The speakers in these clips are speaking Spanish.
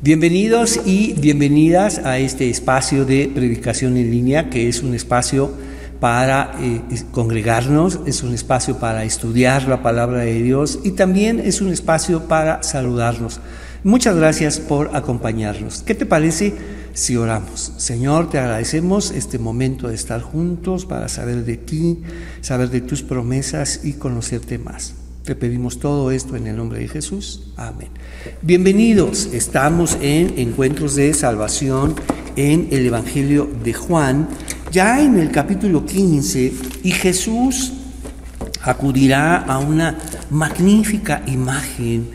Bienvenidos y bienvenidas a este espacio de predicación en línea, que es un espacio para eh, congregarnos, es un espacio para estudiar la palabra de Dios y también es un espacio para saludarnos. Muchas gracias por acompañarnos. ¿Qué te parece si oramos? Señor, te agradecemos este momento de estar juntos para saber de ti, saber de tus promesas y conocerte más. Te pedimos todo esto en el nombre de Jesús. Amén. Bienvenidos. Estamos en Encuentros de Salvación en el Evangelio de Juan, ya en el capítulo 15, y Jesús acudirá a una magnífica imagen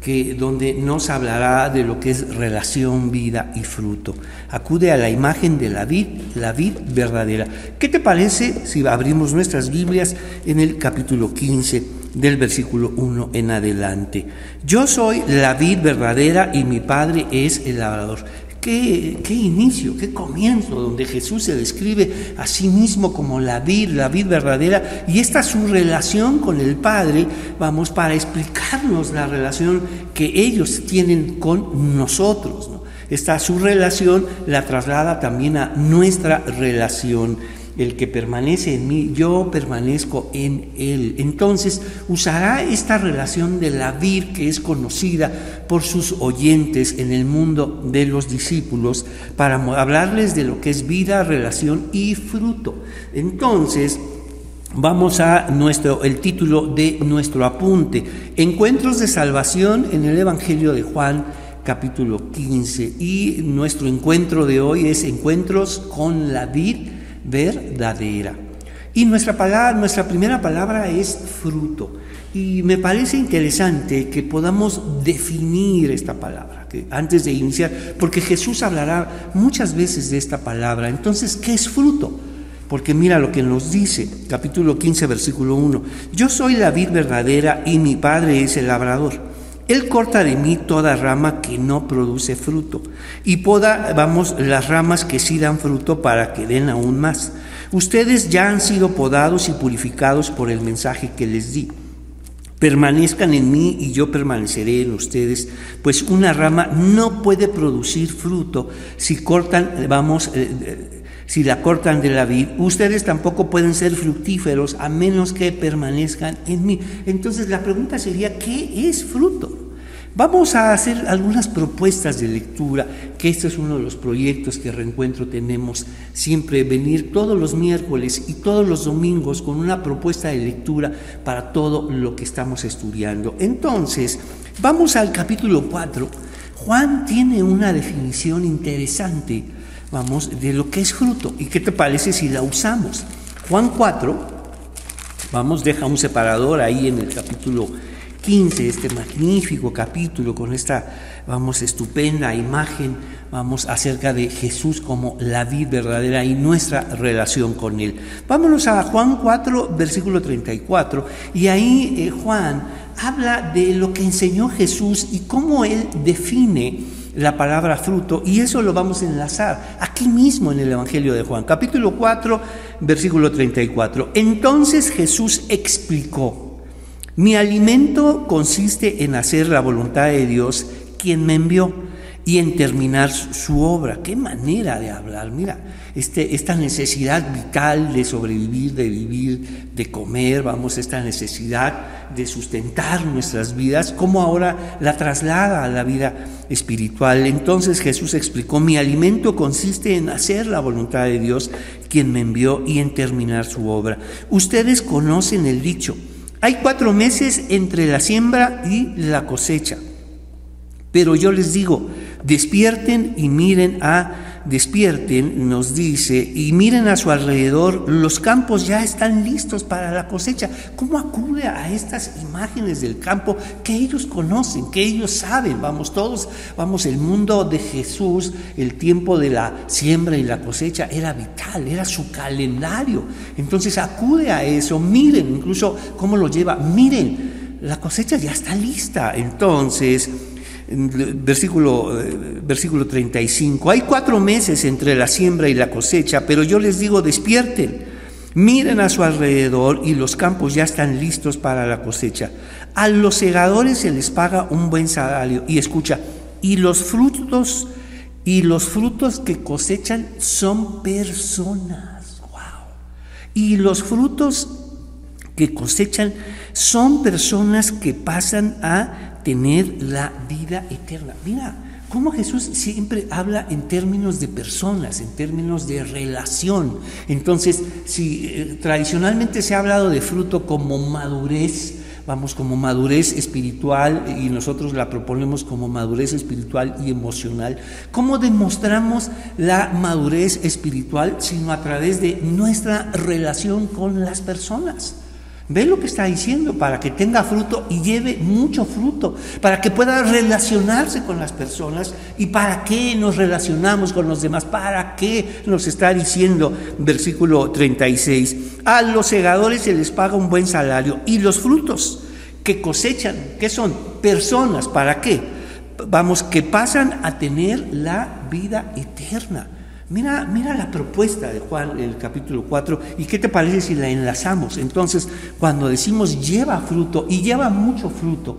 que, donde nos hablará de lo que es relación, vida y fruto. Acude a la imagen de la vid, la vid verdadera. ¿Qué te parece si abrimos nuestras Biblias en el capítulo 15? Del versículo 1 en adelante. Yo soy la vid verdadera y mi Padre es el labrador. Qué, qué, inicio, qué comienzo, donde Jesús se describe a sí mismo como la vid, la vid verdadera, y esta su relación con el Padre, vamos, para explicarnos la relación que ellos tienen con nosotros. Esta su relación la traslada también a nuestra relación el que permanece en mí, yo permanezco en él. Entonces usará esta relación de la vir que es conocida por sus oyentes en el mundo de los discípulos para hablarles de lo que es vida, relación y fruto. Entonces, Vamos a nuestro, el título de nuestro apunte, Encuentros de Salvación en el Evangelio de Juan, capítulo 15. Y nuestro encuentro de hoy es Encuentros con la vid verdadera. Y nuestra, palabra, nuestra primera palabra es fruto. Y me parece interesante que podamos definir esta palabra, que antes de iniciar, porque Jesús hablará muchas veces de esta palabra. Entonces, ¿qué es fruto? Porque mira lo que nos dice, capítulo 15, versículo 1. Yo soy la vid verdadera y mi Padre es el labrador. Él corta de mí toda rama que no produce fruto y poda, vamos, las ramas que sí dan fruto para que den aún más. Ustedes ya han sido podados y purificados por el mensaje que les di. Permanezcan en mí y yo permaneceré en ustedes, pues una rama no puede producir fruto si cortan, vamos, eh, eh, si la cortan de la vid. Ustedes tampoco pueden ser fructíferos a menos que permanezcan en mí. Entonces la pregunta sería, ¿qué es fruto? Vamos a hacer algunas propuestas de lectura, que este es uno de los proyectos que Reencuentro tenemos, siempre venir todos los miércoles y todos los domingos con una propuesta de lectura para todo lo que estamos estudiando. Entonces, vamos al capítulo 4. Juan tiene una definición interesante, vamos, de lo que es fruto. ¿Y qué te parece si la usamos? Juan 4, vamos, deja un separador ahí en el capítulo 15, este magnífico capítulo con esta, vamos, estupenda imagen, vamos, acerca de Jesús como la vida verdadera y nuestra relación con Él. Vámonos a Juan 4, versículo 34, y ahí eh, Juan habla de lo que enseñó Jesús y cómo Él define la palabra fruto, y eso lo vamos a enlazar aquí mismo en el Evangelio de Juan, capítulo 4, versículo 34. Entonces Jesús explicó, mi alimento consiste en hacer la voluntad de Dios, quien me envió, y en terminar su obra. Qué manera de hablar. Mira, este, esta necesidad vital de sobrevivir, de vivir, de comer, vamos, esta necesidad de sustentar nuestras vidas, cómo ahora la traslada a la vida espiritual. Entonces Jesús explicó, mi alimento consiste en hacer la voluntad de Dios, quien me envió, y en terminar su obra. Ustedes conocen el dicho hay cuatro meses entre la siembra y la cosecha. Pero yo les digo, despierten y miren a despierten, nos dice, y miren a su alrededor, los campos ya están listos para la cosecha. ¿Cómo acude a estas imágenes del campo que ellos conocen, que ellos saben? Vamos todos, vamos, el mundo de Jesús, el tiempo de la siembra y la cosecha era vital, era su calendario. Entonces acude a eso, miren incluso cómo lo lleva, miren, la cosecha ya está lista. Entonces, versículo, eh, versículo 35. Hay cuatro meses entre la siembra y la cosecha, pero yo les digo, despierten, miren a su alrededor y los campos ya están listos para la cosecha. A los segadores se les paga un buen salario y escucha, Y los frutos y los frutos que cosechan son personas. Wow. Y los frutos que cosechan son personas que pasan a tener la vida eterna. Mira, cómo Jesús siempre habla en términos de personas, en términos de relación. Entonces, si eh, tradicionalmente se ha hablado de fruto como madurez, vamos, como madurez espiritual, y nosotros la proponemos como madurez espiritual y emocional. ¿Cómo demostramos la madurez espiritual? Sino a través de nuestra relación con las personas. Ve lo que está diciendo, para que tenga fruto y lleve mucho fruto, para que pueda relacionarse con las personas y para qué nos relacionamos con los demás, para qué nos está diciendo, versículo 36, a los segadores se les paga un buen salario y los frutos que cosechan, ¿qué son? Personas, ¿para qué? Vamos, que pasan a tener la vida eterna. Mira, mira la propuesta de Juan, el capítulo 4, y qué te parece si la enlazamos. Entonces, cuando decimos lleva fruto y lleva mucho fruto,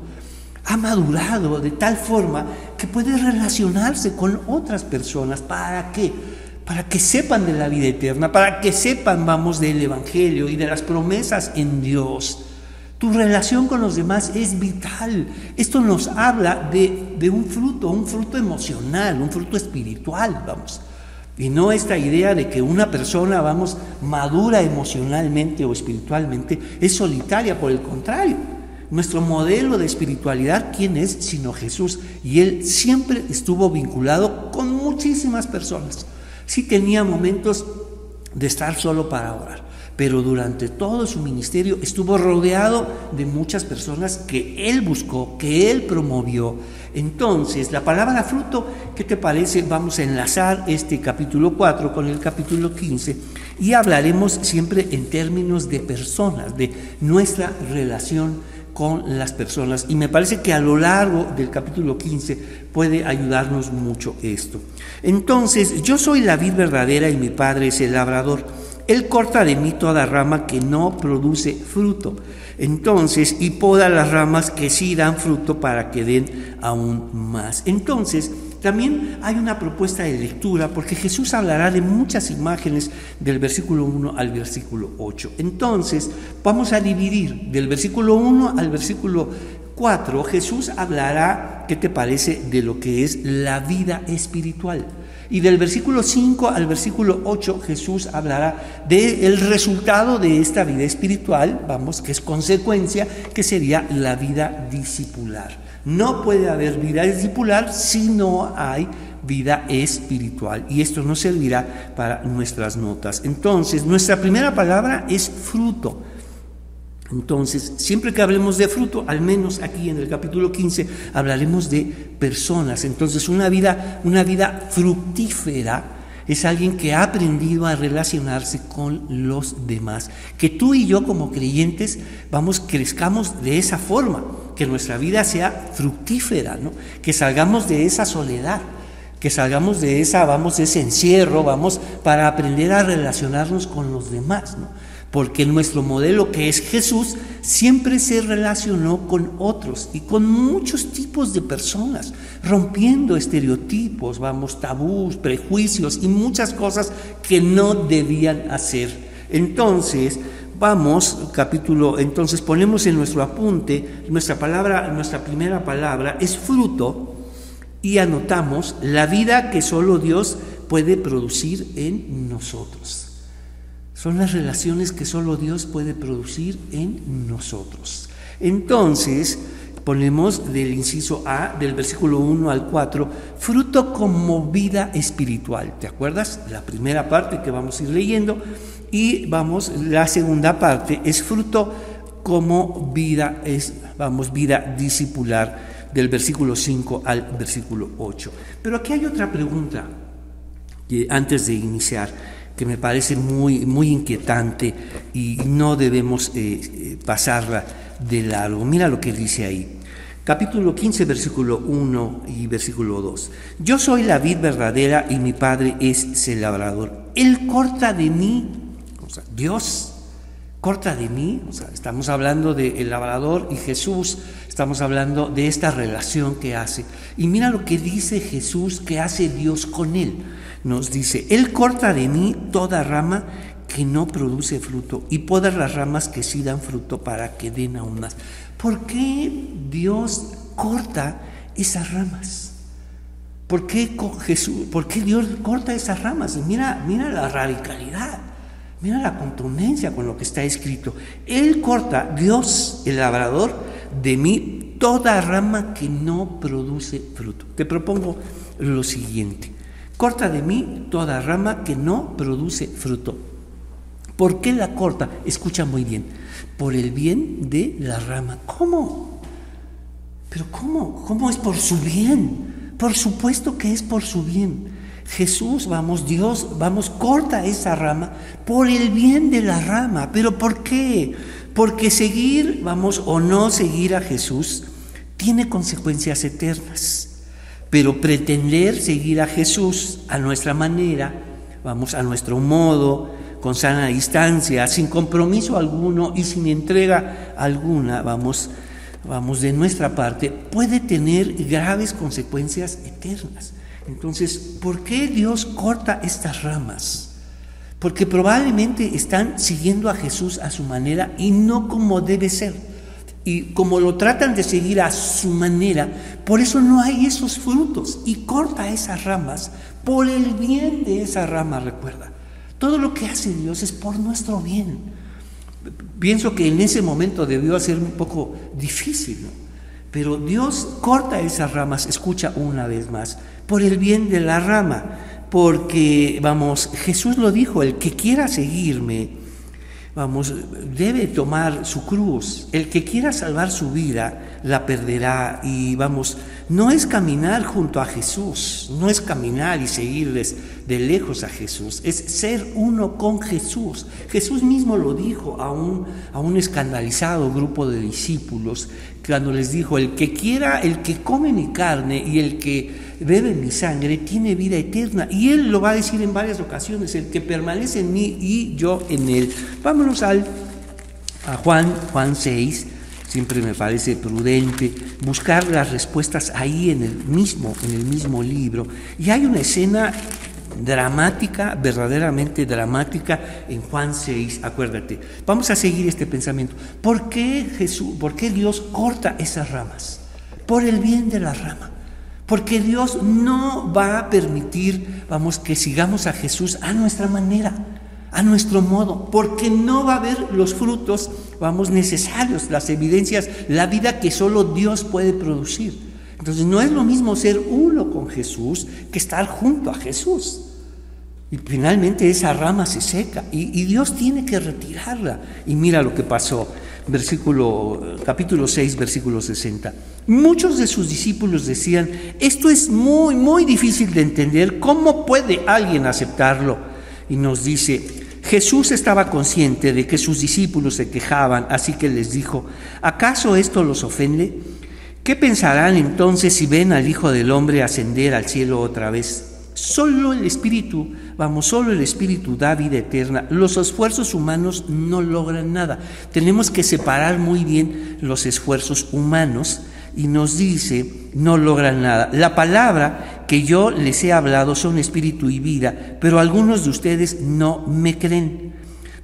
ha madurado de tal forma que puede relacionarse con otras personas. ¿Para qué? Para que sepan de la vida eterna, para que sepan, vamos, del Evangelio y de las promesas en Dios. Tu relación con los demás es vital. Esto nos habla de, de un fruto, un fruto emocional, un fruto espiritual, vamos. Y no esta idea de que una persona, vamos, madura emocionalmente o espiritualmente, es solitaria, por el contrario. Nuestro modelo de espiritualidad, ¿quién es? Sino Jesús. Y Él siempre estuvo vinculado con muchísimas personas. Sí tenía momentos de estar solo para orar, pero durante todo su ministerio estuvo rodeado de muchas personas que Él buscó, que Él promovió entonces, la palabra fruto, ¿qué te parece? Vamos a enlazar este capítulo 4 con el capítulo 15 y hablaremos siempre en términos de personas, de nuestra relación con las personas. Y me parece que a lo largo del capítulo 15 puede ayudarnos mucho esto. Entonces, yo soy la vid verdadera y mi padre es el labrador. Él corta de mí toda rama que no produce fruto entonces, y poda las ramas que sí dan fruto para que den aún más. Entonces, también hay una propuesta de lectura porque Jesús hablará de muchas imágenes del versículo 1 al versículo 8. Entonces, vamos a dividir del versículo 1 al versículo 4. Jesús hablará, ¿qué te parece?, de lo que es la vida espiritual. Y del versículo 5 al versículo 8 Jesús hablará del resultado de esta vida espiritual, vamos, que es consecuencia, que sería la vida discipular. No puede haber vida discipular si no hay vida espiritual. Y esto nos servirá para nuestras notas. Entonces, nuestra primera palabra es fruto. Entonces, siempre que hablemos de fruto, al menos aquí en el capítulo 15, hablaremos de personas. Entonces, una vida, una vida fructífera es alguien que ha aprendido a relacionarse con los demás. Que tú y yo como creyentes vamos, crezcamos de esa forma, que nuestra vida sea fructífera, ¿no? que salgamos de esa soledad, que salgamos de esa, vamos, de ese encierro, vamos, para aprender a relacionarnos con los demás. ¿no? Porque nuestro modelo que es Jesús siempre se relacionó con otros y con muchos tipos de personas, rompiendo estereotipos, vamos, tabús, prejuicios y muchas cosas que no debían hacer. Entonces, vamos, capítulo, entonces ponemos en nuestro apunte, nuestra palabra, nuestra primera palabra es fruto y anotamos la vida que solo Dios puede producir en nosotros. Son las relaciones que solo Dios puede producir en nosotros. Entonces, ponemos del inciso A, del versículo 1 al 4, fruto como vida espiritual. ¿Te acuerdas? La primera parte que vamos a ir leyendo y vamos, la segunda parte es fruto como vida, es, vamos, vida discipular del versículo 5 al versículo 8. Pero aquí hay otra pregunta antes de iniciar que me parece muy, muy inquietante y no debemos eh, eh, pasarla de largo. Mira lo que dice ahí. Capítulo 15, versículo 1 y versículo 2. Yo soy la vid verdadera y mi padre es el labrador. Él corta de mí, o sea, Dios corta de mí, o sea, estamos hablando del labrador y Jesús, Estamos hablando de esta relación que hace. Y mira lo que dice Jesús que hace Dios con él. Nos dice, Él corta de mí toda rama que no produce fruto y poda las ramas que sí dan fruto para que den aún más. ¿Por qué Dios corta esas ramas? ¿Por qué, Jesús, ¿Por qué Dios corta esas ramas? Mira, mira la radicalidad, mira la contundencia con lo que está escrito. Él corta, Dios, el labrador, de mí toda rama que no produce fruto. Te propongo lo siguiente. Corta de mí toda rama que no produce fruto. ¿Por qué la corta? Escucha muy bien. Por el bien de la rama. ¿Cómo? Pero ¿cómo? ¿Cómo es por su bien? Por supuesto que es por su bien. Jesús, vamos, Dios, vamos, corta esa rama por el bien de la rama. ¿Pero por qué? Porque seguir, vamos, o no seguir a Jesús tiene consecuencias eternas. Pero pretender seguir a Jesús a nuestra manera, vamos, a nuestro modo, con sana distancia, sin compromiso alguno y sin entrega alguna, vamos, vamos de nuestra parte, puede tener graves consecuencias eternas. Entonces, ¿por qué Dios corta estas ramas? Porque probablemente están siguiendo a Jesús a su manera y no como debe ser. Y como lo tratan de seguir a su manera, por eso no hay esos frutos. Y corta esas ramas por el bien de esa rama, recuerda. Todo lo que hace Dios es por nuestro bien. Pienso que en ese momento debió ser un poco difícil, pero Dios corta esas ramas, escucha una vez más, por el bien de la rama, porque, vamos, Jesús lo dijo, el que quiera seguirme, vamos, debe tomar su cruz. El que quiera salvar su vida, la perderá. Y vamos, no es caminar junto a Jesús, no es caminar y seguirles de lejos a Jesús, es ser uno con Jesús. Jesús mismo lo dijo a un, a un escandalizado grupo de discípulos cuando les dijo, el que quiera, el que come mi carne y el que bebe mi sangre tiene vida eterna. Y él lo va a decir en varias ocasiones, el que permanece en mí y yo en él. Vámonos al, a Juan, Juan 6. Siempre me parece prudente buscar las respuestas ahí en el mismo, en el mismo libro. Y hay una escena dramática, verdaderamente dramática en Juan 6, acuérdate. Vamos a seguir este pensamiento. ¿Por qué Jesús, por qué Dios corta esas ramas? Por el bien de la rama. Porque Dios no va a permitir, vamos, que sigamos a Jesús a nuestra manera, a nuestro modo, porque no va a haber los frutos, vamos, necesarios, las evidencias, la vida que solo Dios puede producir. Entonces no es lo mismo ser uno con Jesús que estar junto a Jesús. Y finalmente esa rama se seca y, y Dios tiene que retirarla. Y mira lo que pasó versículo, capítulo 6, versículo 60. Muchos de sus discípulos decían, esto es muy, muy difícil de entender, ¿cómo puede alguien aceptarlo? Y nos dice, Jesús estaba consciente de que sus discípulos se quejaban, así que les dijo, ¿acaso esto los ofende? ¿Qué pensarán entonces si ven al Hijo del Hombre ascender al cielo otra vez? Solo el Espíritu, vamos, solo el Espíritu da vida eterna. Los esfuerzos humanos no logran nada. Tenemos que separar muy bien los esfuerzos humanos y nos dice, no logran nada. La palabra que yo les he hablado son espíritu y vida, pero algunos de ustedes no me creen.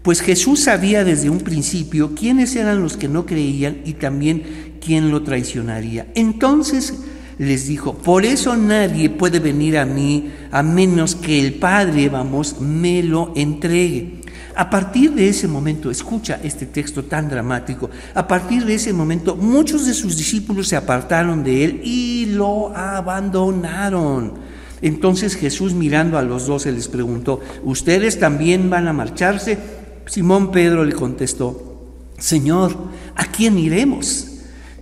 Pues Jesús sabía desde un principio quiénes eran los que no creían y también quién lo traicionaría. Entonces les dijo, por eso nadie puede venir a mí a menos que el Padre, vamos, me lo entregue. A partir de ese momento, escucha este texto tan dramático, a partir de ese momento muchos de sus discípulos se apartaron de él y lo abandonaron. Entonces Jesús mirando a los doce les preguntó, ¿ustedes también van a marcharse? Simón Pedro le contestó, Señor, ¿a quién iremos?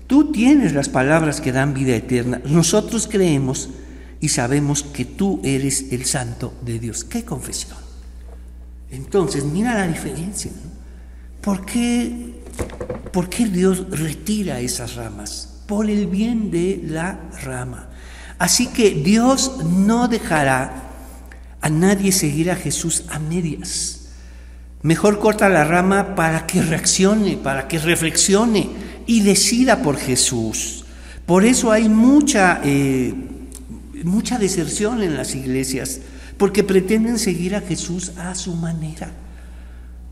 Tú tienes las palabras que dan vida eterna. Nosotros creemos y sabemos que tú eres el santo de Dios. ¿Qué confesión? Entonces, mira la diferencia. ¿Por qué, ¿Por qué Dios retira esas ramas? Por el bien de la rama. Así que Dios no dejará a nadie seguir a Jesús a medias. Mejor corta la rama para que reaccione, para que reflexione y decida por Jesús. Por eso hay mucha, eh, mucha deserción en las iglesias, porque pretenden seguir a Jesús a su manera.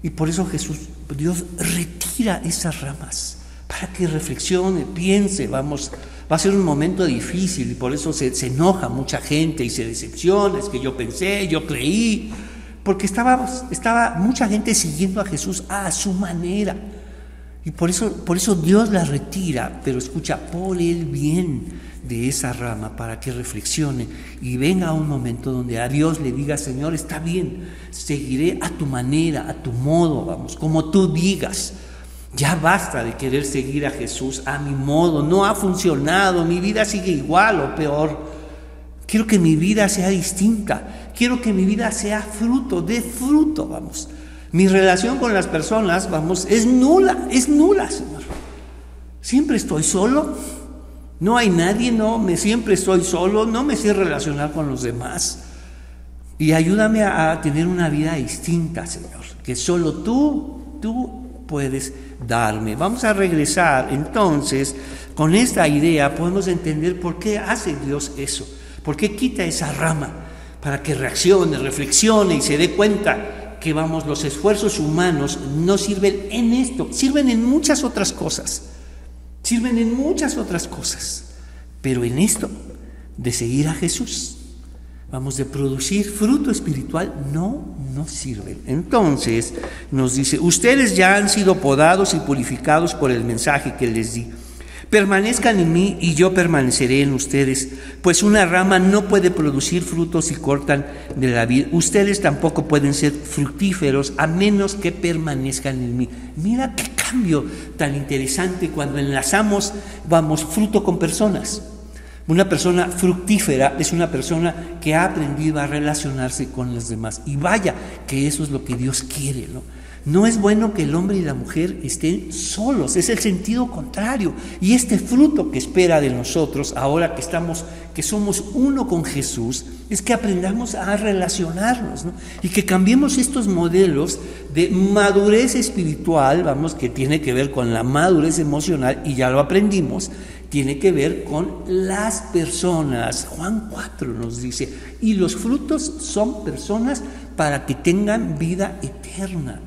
Y por eso Jesús, Dios retira esas ramas para que reflexione, piense, vamos, va a ser un momento difícil y por eso se, enoja mucha gente y se decepciona, es que yo pensé, yo creí, porque estaba, estaba mucha gente siguiendo a Jesús a su manera. Y por eso, por eso Dios la retira, pero escucha por el bien de esa rama para que reflexione y venga un momento donde a Dios le diga, Señor, está bien, seguiré a tu manera, a tu modo, vamos, como tú digas. Ya basta de querer seguir a Jesús a mi modo, no ha funcionado, mi vida sigue igual o peor. Quiero que mi vida sea distinta, quiero que mi vida sea fruto, de fruto, vamos. Mi relación con las personas, vamos, es nula, es nula, Señor. Siempre estoy solo, no hay nadie, no, me siempre estoy solo, no me sé relacionar con los demás. Y ayúdame a, tener una vida distinta, Señor, que solo tú, tú puedes darme. Vamos a regresar entonces con esta idea, podemos entender por qué hace Dios eso, por qué quita esa rama, para que reaccione, reflexione y se dé cuenta que vamos, los esfuerzos humanos no sirven en esto, sirven en muchas otras cosas, sirven en muchas otras cosas, pero en esto de seguir a Jesús, vamos, de producir fruto espiritual, no no sirven. Entonces nos dice, ustedes ya han sido podados y purificados por el mensaje que les di. Permanezcan en mí y yo permaneceré en ustedes, pues una rama no puede producir frutos si cortan de la vida. Ustedes tampoco pueden ser fructíferos a menos que permanezcan en mí. Mira qué cambio tan interesante cuando enlazamos, vamos, fruto con personas. Una persona fructífera es una persona que ha aprendido a relacionarse con los demás. Y vaya, que eso es lo que Dios quiere, ¿no? No es bueno que el hombre y la mujer estén solos, es el sentido contrario. Y este fruto que espera de nosotros, ahora que estamos, que somos uno con Jesús, es que aprendamos a relacionarnos, ¿no? Y que cambiemos estos modelos de madurez espiritual, vamos, que tiene que ver con la madurez emocional, y ya lo aprendimos, tiene que ver con las personas. Juan 4 nos dice, y los frutos son personas para que tengan vida eterna.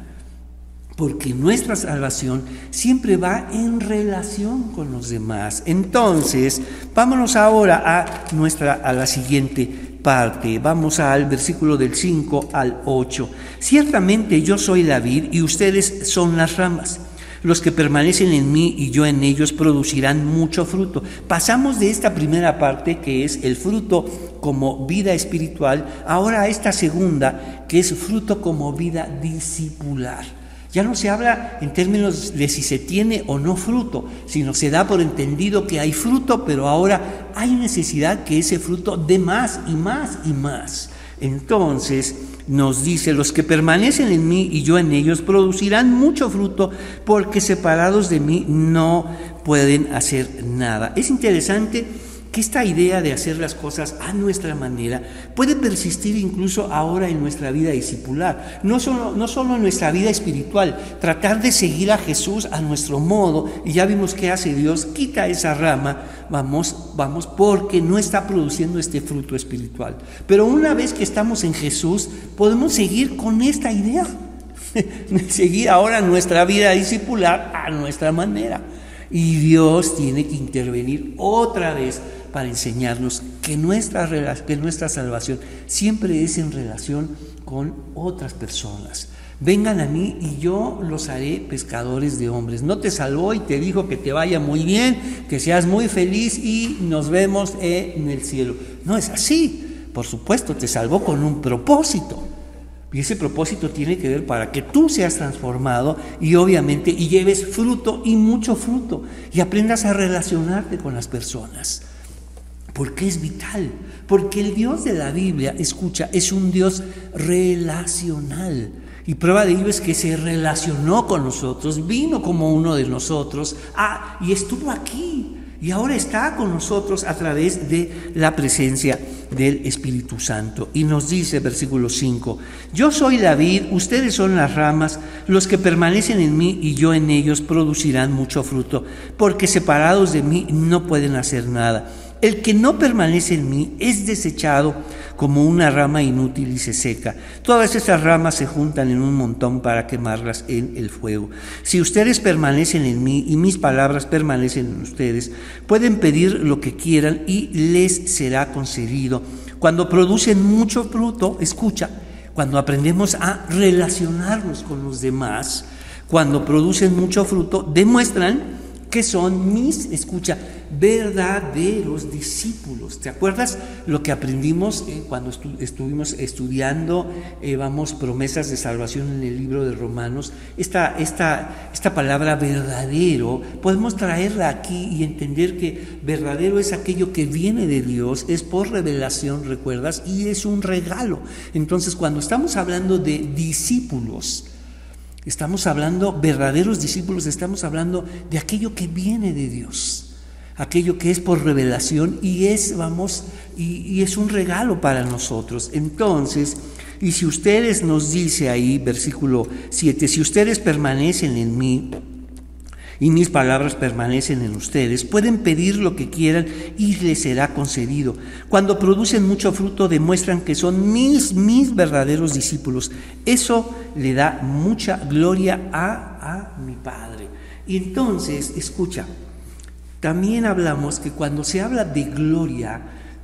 Porque nuestra salvación siempre va en relación con los demás. Entonces, vámonos ahora a nuestra a la siguiente parte. Vamos al versículo del 5 al 8. Ciertamente yo soy David y ustedes son las ramas. Los que permanecen en mí y yo en ellos producirán mucho fruto. Pasamos de esta primera parte, que es el fruto como vida espiritual, ahora a esta segunda, que es fruto como vida discipular. Ya no se habla en términos de si se tiene o no fruto, sino se da por entendido que hay fruto, pero ahora hay necesidad que ese fruto dé más y más y más. Entonces, nos dice, los que permanecen en mí y yo en ellos producirán mucho fruto porque separados de mí no pueden hacer nada. Es interesante que esta idea de hacer las cosas a nuestra manera puede persistir incluso ahora en nuestra vida discipular, no solo, no solo en nuestra vida espiritual, tratar de seguir a Jesús a nuestro modo, y ya vimos que hace Dios, quita esa rama, vamos, vamos, porque no está produciendo este fruto espiritual. Pero una vez que estamos en Jesús, podemos seguir con esta idea, seguir ahora nuestra vida discipular a nuestra manera. Y Dios tiene que intervenir otra vez para enseñarnos que nuestra, que nuestra salvación siempre es en relación con otras personas. Vengan a mí y yo los haré pescadores de hombres. No te salvó y te dijo que te vaya muy bien, que seas muy feliz y nos vemos en el cielo. No es así. Por supuesto, te salvó con un propósito. Y ese propósito tiene que ver para que tú seas transformado y obviamente y lleves fruto y mucho fruto y aprendas a relacionarte con las personas. Porque es vital, porque el Dios de la Biblia, escucha, es un Dios relacional. Y prueba de ello es que se relacionó con nosotros, vino como uno de nosotros, ah, y estuvo aquí, y ahora está con nosotros a través de la presencia del Espíritu Santo. Y nos dice, versículo 5, yo soy la vid, ustedes son las ramas, los que permanecen en mí y yo en ellos producirán mucho fruto, porque separados de mí no pueden hacer nada. El que no permanece en mí es desechado como una rama inútil y se seca. Todas esas ramas se juntan en un montón para quemarlas en el fuego. Si ustedes permanecen en mí y mis palabras permanecen en ustedes, pueden pedir lo que quieran y les será concedido. Cuando producen mucho fruto, escucha, cuando aprendemos a relacionarnos con los demás, cuando producen mucho fruto, demuestran que son mis, escucha, verdaderos discípulos. ¿Te acuerdas lo que aprendimos eh, cuando estuvimos estudiando, eh, vamos, promesas de salvación en el libro de Romanos? Esta, esta, esta palabra verdadero, podemos traerla aquí y entender que verdadero es aquello que viene de Dios, es por revelación, recuerdas, y es un regalo. Entonces, cuando estamos hablando de discípulos, Estamos hablando, verdaderos discípulos, estamos hablando de aquello que viene de Dios, aquello que es por revelación y es, vamos, y, es un regalo para nosotros. Entonces, y si ustedes nos dice ahí, versículo 7, si ustedes permanecen en mí, y mis palabras permanecen en ustedes, pueden pedir lo que quieran y les será concedido. Cuando producen mucho fruto demuestran que son mis, mis verdaderos discípulos. Eso le da mucha gloria a, a mi Padre. Y entonces, escucha, también hablamos que cuando se habla de gloria,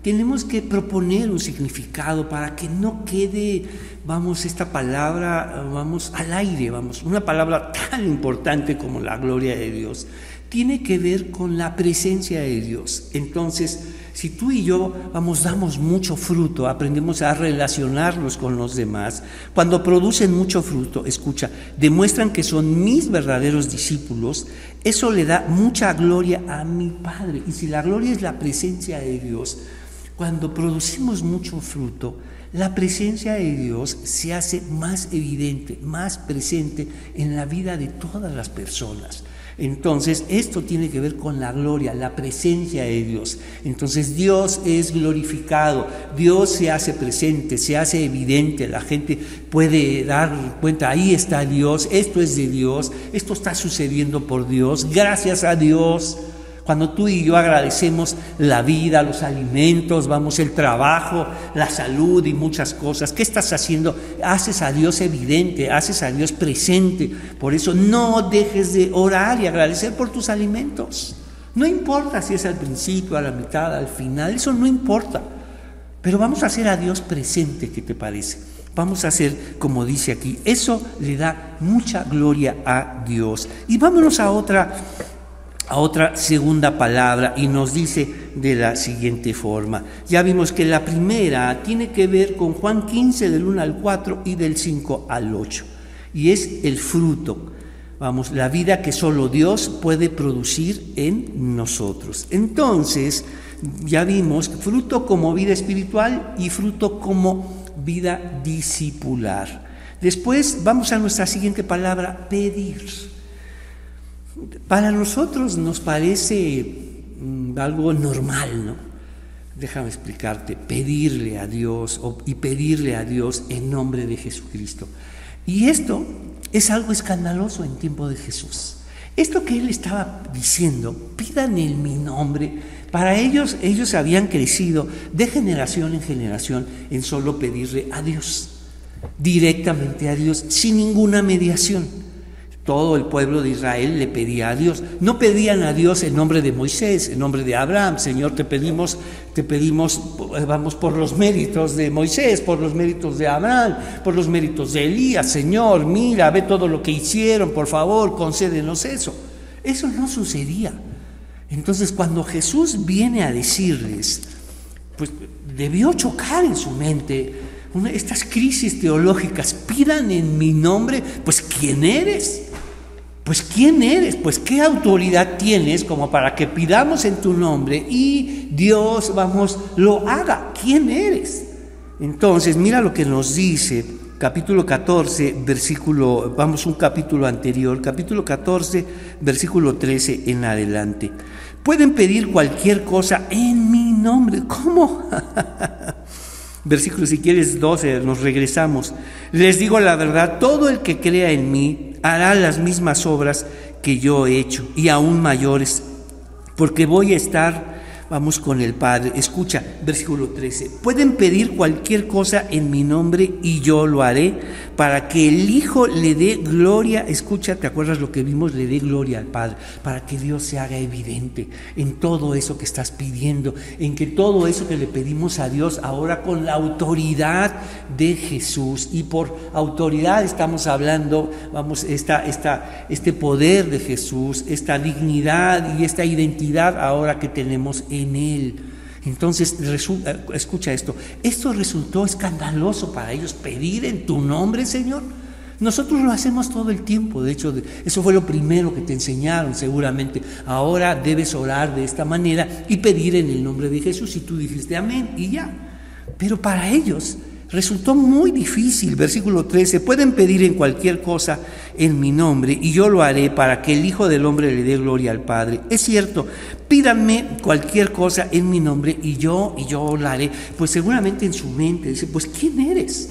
tenemos que proponer un significado para que no quede, vamos, esta palabra, vamos, al aire, vamos, una palabra tan importante como la gloria de Dios. Tiene que ver con la presencia de Dios. Entonces, si tú y yo, vamos, damos mucho fruto, aprendemos a relacionarnos con los demás, cuando producen mucho fruto, escucha, demuestran que son mis verdaderos discípulos, eso le da mucha gloria a mi Padre. Y si la gloria es la presencia de Dios, cuando producimos mucho fruto, la presencia de Dios se hace más evidente, más presente en la vida de todas las personas. Entonces, esto tiene que ver con la gloria, la presencia de Dios. Entonces, Dios es glorificado, Dios se hace presente, se hace evidente, la gente puede dar cuenta, ahí está Dios, esto es de Dios, esto está sucediendo por Dios, gracias a Dios. Cuando tú y yo agradecemos la vida, los alimentos, vamos, el trabajo, la salud y muchas cosas, ¿qué estás haciendo? Haces a Dios evidente, haces a Dios presente. Por eso no dejes de orar y agradecer por tus alimentos. No importa si es al principio, a la mitad, al final, eso no importa. Pero vamos a hacer a Dios presente, ¿qué te parece? Vamos a hacer como dice aquí. Eso le da mucha gloria a Dios. Y vámonos a otra a otra segunda palabra y nos dice de la siguiente forma. Ya vimos que la primera tiene que ver con Juan 15 del 1 al 4 y del 5 al 8. Y es el fruto, vamos, la vida que solo Dios puede producir en nosotros. Entonces, ya vimos fruto como vida espiritual y fruto como vida discipular. Después vamos a nuestra siguiente palabra, pedir. Para nosotros nos parece mm, algo normal, ¿no? Déjame explicarte, pedirle a Dios y pedirle a Dios en nombre de Jesucristo. Y esto es algo escandaloso en tiempo de Jesús. Esto que él estaba diciendo, pidan en mi nombre, para ellos, ellos habían crecido de generación en generación en solo pedirle a Dios, directamente a Dios, sin ninguna mediación. Todo el pueblo de Israel le pedía a Dios. No pedían a Dios en nombre de Moisés, en nombre de Abraham. Señor, te pedimos, te pedimos, vamos por los méritos de Moisés, por los méritos de Abraham, por los méritos de Elías. Señor, mira, ve todo lo que hicieron, por favor, concédenos eso. Eso no sucedía. Entonces, cuando Jesús viene a decirles, pues debió chocar en su mente estas crisis teológicas, pidan en mi nombre, pues ¿quién eres? Pues ¿quién eres? Pues ¿qué autoridad tienes como para que pidamos en tu nombre y Dios, vamos, lo haga? ¿Quién eres? Entonces, mira lo que nos dice capítulo 14, versículo, vamos un capítulo anterior, capítulo 14, versículo 13 en adelante. Pueden pedir cualquier cosa en mi nombre. ¿Cómo? Versículo, si quieres, 12, nos regresamos. Les digo la verdad, todo el que crea en mí hará las mismas obras que yo he hecho y aún mayores, porque voy a estar Vamos con el Padre. Escucha, versículo 13. Pueden pedir cualquier cosa en mi nombre y yo lo haré para que el Hijo le dé gloria. Escucha, ¿te acuerdas lo que vimos? Le dé gloria al Padre. Para que Dios se haga evidente en todo eso que estás pidiendo. En que todo eso que le pedimos a Dios ahora con la autoridad de Jesús. Y por autoridad estamos hablando, vamos, esta, esta, este poder de Jesús, esta dignidad y esta identidad ahora que tenemos en Él. Entonces, escucha esto, esto resultó escandaloso para ellos, pedir en tu nombre, Señor. Nosotros lo hacemos todo el tiempo, de hecho, eso fue lo primero que te enseñaron seguramente. Ahora debes orar de esta manera y pedir en el nombre de Jesús y tú dijiste amén y ya. Pero para ellos resultó muy difícil. Versículo 13, pueden pedir en cualquier cosa en mi nombre y yo lo haré para que el Hijo del Hombre le dé gloria al Padre. Es cierto, pídanme cualquier cosa en mi nombre y yo, y yo la haré. Pues seguramente en su mente dice, pues ¿quién eres?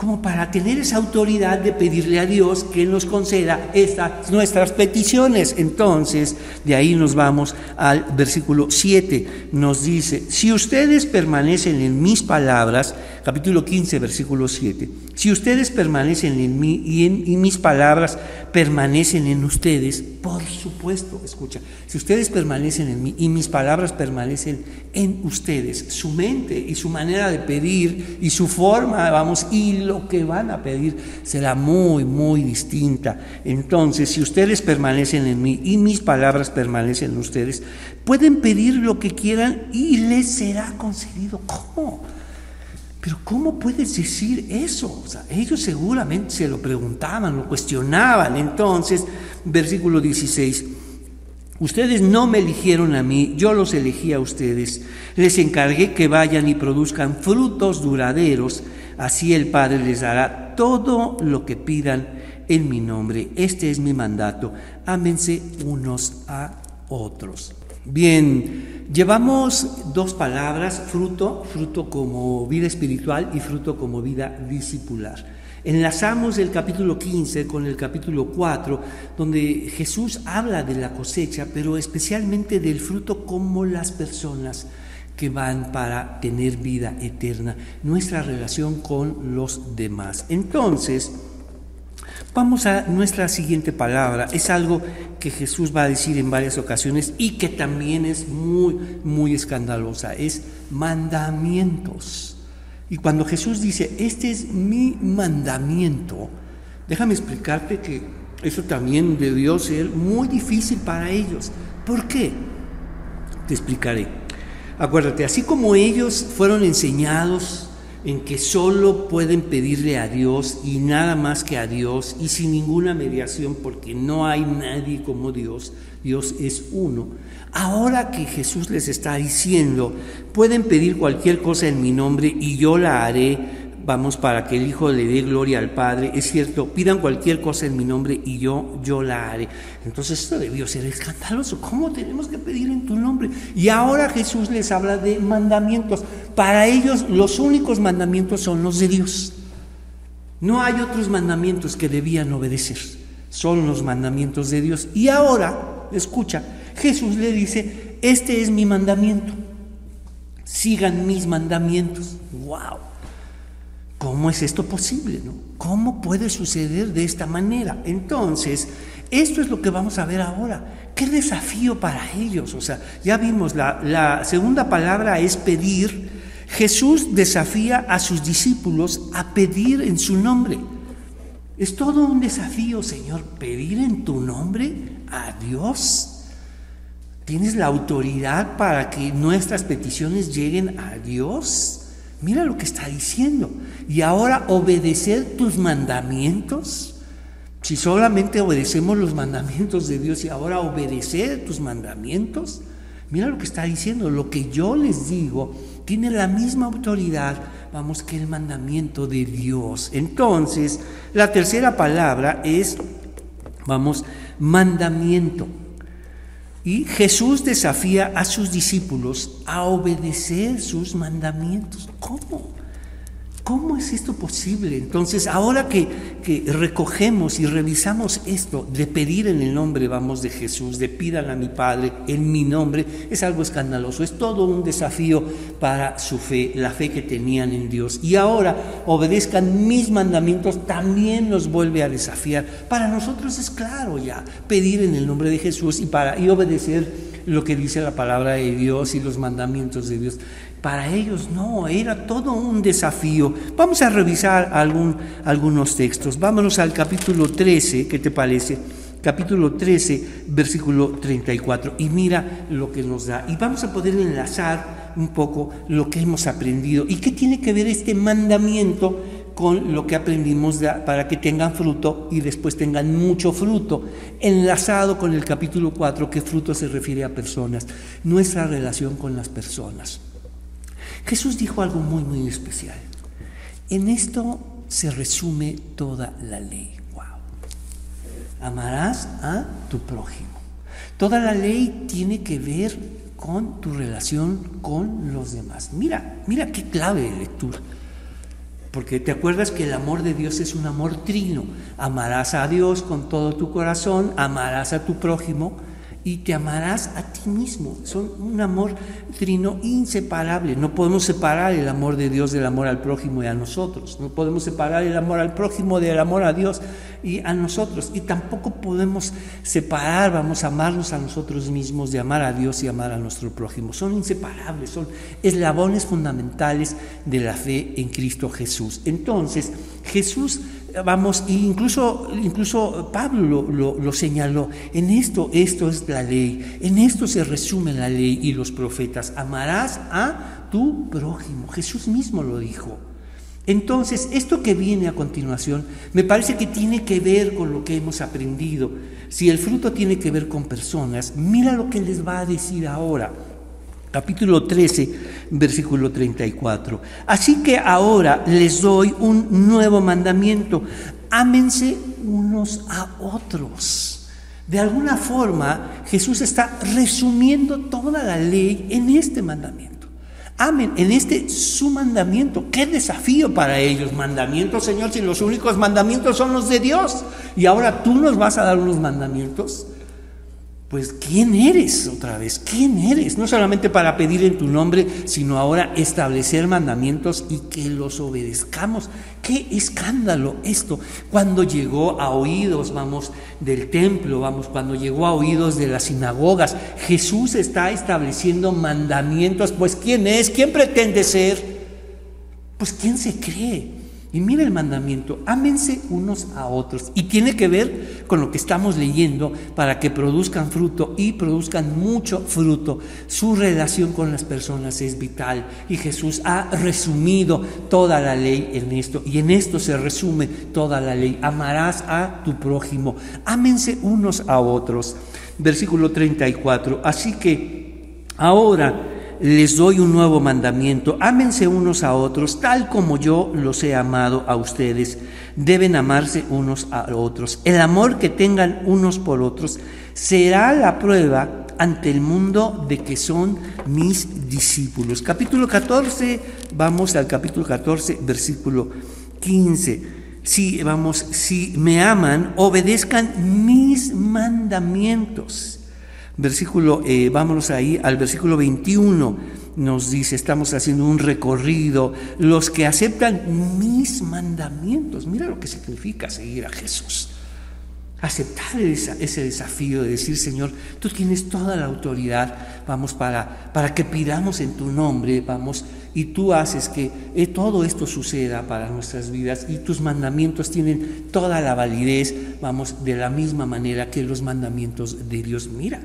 como para tener esa autoridad de pedirle a Dios que nos conceda estas nuestras peticiones. Entonces, de ahí nos vamos al versículo 7. Nos dice, si ustedes permanecen en mis palabras, capítulo 15, versículo 7, si ustedes permanecen en mí y, en, mis palabras permanecen en ustedes, por supuesto, escucha, si ustedes permanecen en mí y mis palabras permanecen en ustedes, su mente y su manera de pedir y su forma, vamos, y lo que van a pedir será muy, muy distinta. Entonces, si ustedes permanecen en mí y mis palabras permanecen en ustedes, pueden pedir lo que quieran y les será concedido. ¿Cómo? Pero ¿cómo puedes decir eso? O sea, ellos seguramente se lo preguntaban, lo cuestionaban. Entonces, versículo 16, ustedes no me eligieron a mí, yo los elegí a ustedes. Les encargué que vayan y produzcan frutos duraderos, así el Padre les dará todo lo que pidan en mi nombre. Este es mi mandato, ámense unos a otros. Bien, llevamos dos palabras, fruto, fruto como vida espiritual y fruto como vida discipular. Enlazamos el capítulo 15 con el capítulo 4, donde Jesús habla de la cosecha, pero especialmente del fruto como las personas que van para tener vida eterna, nuestra relación con los demás. Entonces, Vamos a nuestra siguiente palabra. Es algo que Jesús va a decir en varias ocasiones y que también es muy, muy escandalosa. Es mandamientos. Y cuando Jesús dice, este es mi mandamiento, déjame explicarte que eso también debió ser muy difícil para ellos. ¿Por qué? Te explicaré. Acuérdate, así como ellos fueron enseñados en que solo pueden pedirle a Dios y nada más que a Dios y sin ninguna mediación porque no hay nadie como Dios, Dios es uno. Ahora que Jesús les está diciendo, pueden pedir cualquier cosa en mi nombre y yo la haré, vamos, para que el Hijo le dé gloria al Padre. Es cierto, pidan cualquier cosa en mi nombre y yo, yo la haré. Entonces esto debió ser escandaloso. ¿Cómo tenemos que pedir en tu nombre? Y ahora Jesús les habla de mandamientos. Para ellos los únicos mandamientos son los de Dios. No hay otros mandamientos que debían obedecer. Son los mandamientos de Dios. Y ahora, escucha, Jesús le dice, este es mi mandamiento. Sigan mis mandamientos. ¡Wow! ¿Cómo es esto posible? No? ¿Cómo puede suceder de esta manera? Entonces, esto es lo que vamos a ver ahora. ¿Qué desafío para ellos? O sea, ya vimos, la, la segunda palabra es pedir. Jesús desafía a sus discípulos a pedir en su nombre. Es todo un desafío, Señor, pedir en tu nombre a Dios. ¿Tienes la autoridad para que nuestras peticiones lleguen a Dios? Mira lo que está diciendo. Y ahora obedecer tus mandamientos. Si solamente obedecemos los mandamientos de Dios y ahora obedecer tus mandamientos, mira lo que está diciendo. Lo que yo les digo tiene la misma autoridad, vamos, que el mandamiento de Dios. Entonces, la tercera palabra es, vamos, mandamiento. Y Jesús desafía a sus discípulos a obedecer sus mandamientos. ¿Cómo? ¿Cómo es esto posible? Entonces, ahora que, recogemos y revisamos esto de pedir en el nombre, vamos, de Jesús, de pidan a mi Padre en mi nombre, es algo escandaloso, es todo un desafío para su fe, la fe que tenían en Dios. Y ahora obedezcan mis mandamientos, también nos vuelve a desafiar. Para nosotros es claro ya, pedir en el nombre de Jesús y, para, y obedecer lo que dice la palabra de Dios y los mandamientos de Dios. Para ellos no, era todo un desafío. Vamos a revisar algún, algunos textos. Vámonos al capítulo 13, ¿qué te parece? Capítulo 13, versículo 34. Y mira lo que nos da. Y vamos a poder enlazar un poco lo que hemos aprendido. ¿Y qué tiene que ver este mandamiento con lo que aprendimos para que tengan fruto y después tengan mucho fruto, enlazado con el capítulo 4, que fruto se refiere a personas, nuestra relación con las personas. Jesús dijo algo muy, muy especial. En esto se resume toda la ley. Wow. Amarás a tu prójimo. Toda la ley tiene que ver con tu relación con los demás. Mira, mira qué clave de lectura. Porque te acuerdas que el amor de Dios es un amor trino. Amarás a Dios con todo tu corazón, amarás a tu prójimo y te amarás a ti mismo. Son un amor trino inseparable. No podemos separar el amor de Dios del amor al prójimo y a nosotros. No podemos separar el amor al prójimo del amor a Dios y a nosotros. Y tampoco podemos separar, vamos a amarnos a nosotros mismos de amar a Dios y amar a nuestro prójimo. Son inseparables, son eslabones fundamentales de la fe en Cristo Jesús. Entonces, Jesús Vamos, incluso, incluso Pablo lo, señaló, en esto, esto es la ley, en esto se resume la ley y los profetas, amarás a tu prójimo, Jesús mismo lo dijo. Entonces, esto que viene a continuación me parece que tiene que ver con lo que hemos aprendido. Si el fruto tiene que ver con personas, mira lo que les va a decir ahora capítulo 13, versículo 34. Así que ahora les doy un nuevo mandamiento. Ámense unos a otros. De alguna forma, Jesús está resumiendo toda la ley en este mandamiento. Amen, en este su mandamiento. Qué desafío para ellos. Mandamientos, Señor, si los únicos mandamientos son los de Dios. Y ahora tú nos vas a dar unos mandamientos pues ¿quién eres otra vez? ¿Quién eres? No solamente para pedir en tu nombre, sino ahora establecer mandamientos y que los obedezcamos. Qué escándalo esto. Cuando llegó a oídos, vamos, del templo, vamos, cuando llegó a oídos de las sinagogas, Jesús está estableciendo mandamientos. Pues ¿quién es? ¿Quién pretende ser? Pues ¿quién se cree? Y mira el mandamiento, ámense unos a otros. Y tiene que ver con lo que estamos leyendo para que produzcan fruto y produzcan mucho fruto. Su relación con las personas es vital. Y Jesús ha resumido toda la ley en esto. Y en esto se resume toda la ley. Amarás a tu prójimo. Ámense unos a otros. Versículo 34. Así que ahora les doy un nuevo mandamiento, ámense unos a otros, tal como yo los he amado a ustedes. Deben amarse unos a otros. El amor que tengan unos por otros será la prueba ante el mundo de que son mis discípulos. Capítulo 14, vamos al capítulo 14, versículo 15. Si vamos, si me aman, obedezcan mis mandamientos versículo, eh, vámonos ahí al versículo 21, nos dice, estamos haciendo un recorrido, los que aceptan mis mandamientos, mira lo que significa seguir a Jesús. Aceptar ese desafío de decir, Señor, tú tienes toda la autoridad, vamos, para, para que pidamos en tu nombre, vamos, y tú haces que eh, todo esto suceda para nuestras vidas y tus mandamientos tienen toda la validez, vamos, de la misma manera que los mandamientos de Dios. Mira,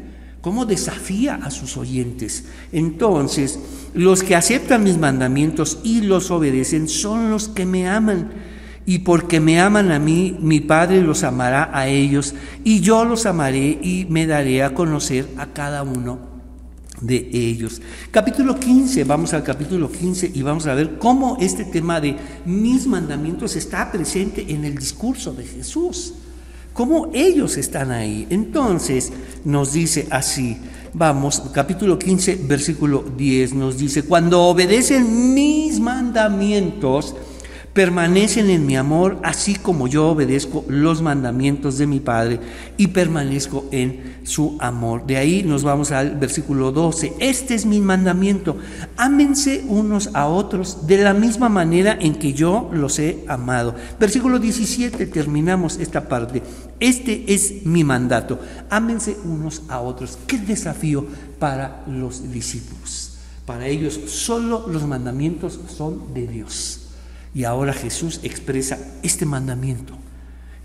cómo desafía a sus oyentes. Entonces, los que aceptan mis mandamientos y los obedecen son los que me aman. Y porque me aman a mí, mi Padre los amará a ellos, y yo los amaré y me daré a conocer a cada uno de ellos. Capítulo 15, vamos al capítulo 15 y vamos a ver cómo este tema de mis mandamientos está presente en el discurso de Jesús cómo ellos están ahí. Entonces nos dice así, vamos, capítulo 15, versículo 10 nos dice, cuando obedecen mis mandamientos, permanecen en mi amor, así como yo obedezco los mandamientos de mi Padre y permanezco en su amor. De ahí nos vamos al versículo 12. Este es mi mandamiento. Ámense unos a otros de la misma manera en que yo los he amado. Versículo 17, terminamos esta parte. Este es mi mandato. Ámense unos a otros. Qué desafío para los discípulos. Para ellos solo los mandamientos son de Dios. Y ahora Jesús expresa este mandamiento.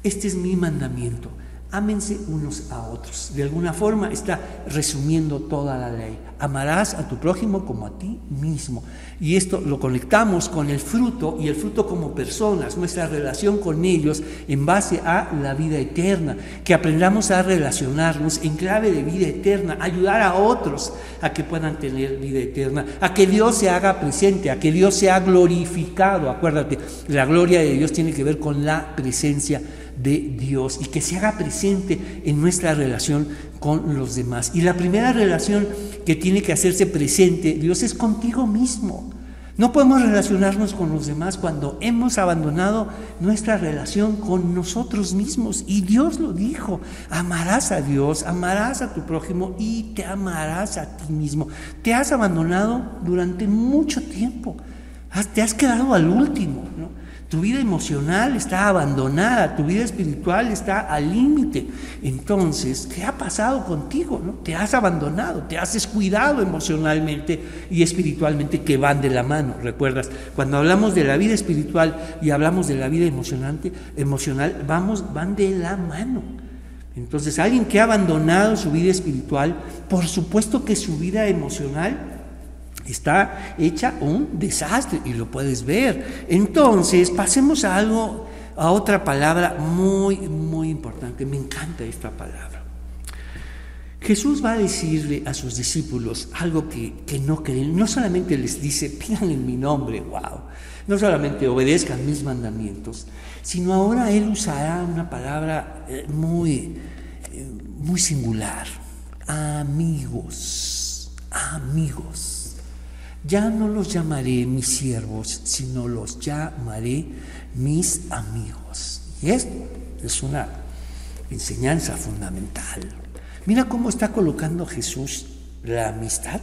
Este es mi mandamiento. Ámense unos a otros. De alguna forma está resumiendo toda la ley. Amarás a tu prójimo como a ti mismo. Y esto lo conectamos con el fruto y el fruto como personas, nuestra relación con ellos en base a la vida eterna. Que aprendamos a relacionarnos en clave de vida eterna, ayudar a otros a que puedan tener vida eterna, a que Dios se haga presente, a que Dios sea glorificado. Acuérdate, la gloria de Dios tiene que ver con la presencia de Dios y que se haga presente en nuestra relación con los demás. Y la primera relación que tiene que hacerse presente, Dios es contigo mismo. No podemos relacionarnos con los demás cuando hemos abandonado nuestra relación con nosotros mismos. Y Dios lo dijo, amarás a Dios, amarás a tu prójimo y te amarás a ti mismo. Te has abandonado durante mucho tiempo, te has quedado al último. ¿no? Tu vida emocional está abandonada, tu vida espiritual está al límite. Entonces, ¿qué ha pasado contigo? No? Te has abandonado, te has descuidado emocionalmente y espiritualmente que van de la mano. ¿Recuerdas? Cuando hablamos de la vida espiritual y hablamos de la vida emocionante, emocional, vamos, van de la mano. Entonces, alguien que ha abandonado su vida espiritual, por supuesto que su vida emocional está hecha un desastre y lo puedes ver. Entonces, pasemos a algo, a otra palabra muy, muy importante. Me encanta esta palabra. Jesús va a decirle a sus discípulos algo que, no creen. No solamente les dice, pidan en mi nombre, wow. No solamente obedezcan mis mandamientos, sino ahora Él usará una palabra eh, muy, eh, muy singular. Amigos, amigos. Ya no los llamaré mis siervos, sino los llamaré mis amigos. Y esto es una enseñanza fundamental. Mira cómo está colocando Jesús la amistad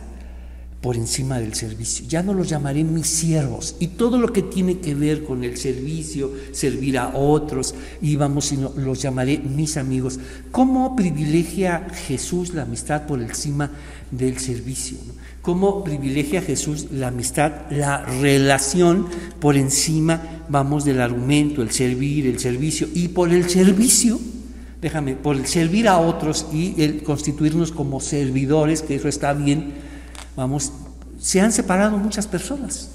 por encima del servicio. Ya no los llamaré mis siervos. Y todo lo que tiene que ver con el servicio, servir a otros, y vamos, sino los llamaré mis amigos. ¿Cómo privilegia Jesús la amistad por encima del servicio? cómo privilegia Jesús la amistad, la relación por encima, vamos, del argumento, el servir, el servicio, y por el servicio, déjame, por el servir a otros y el constituirnos como servidores, que eso está bien, vamos, se han separado muchas personas.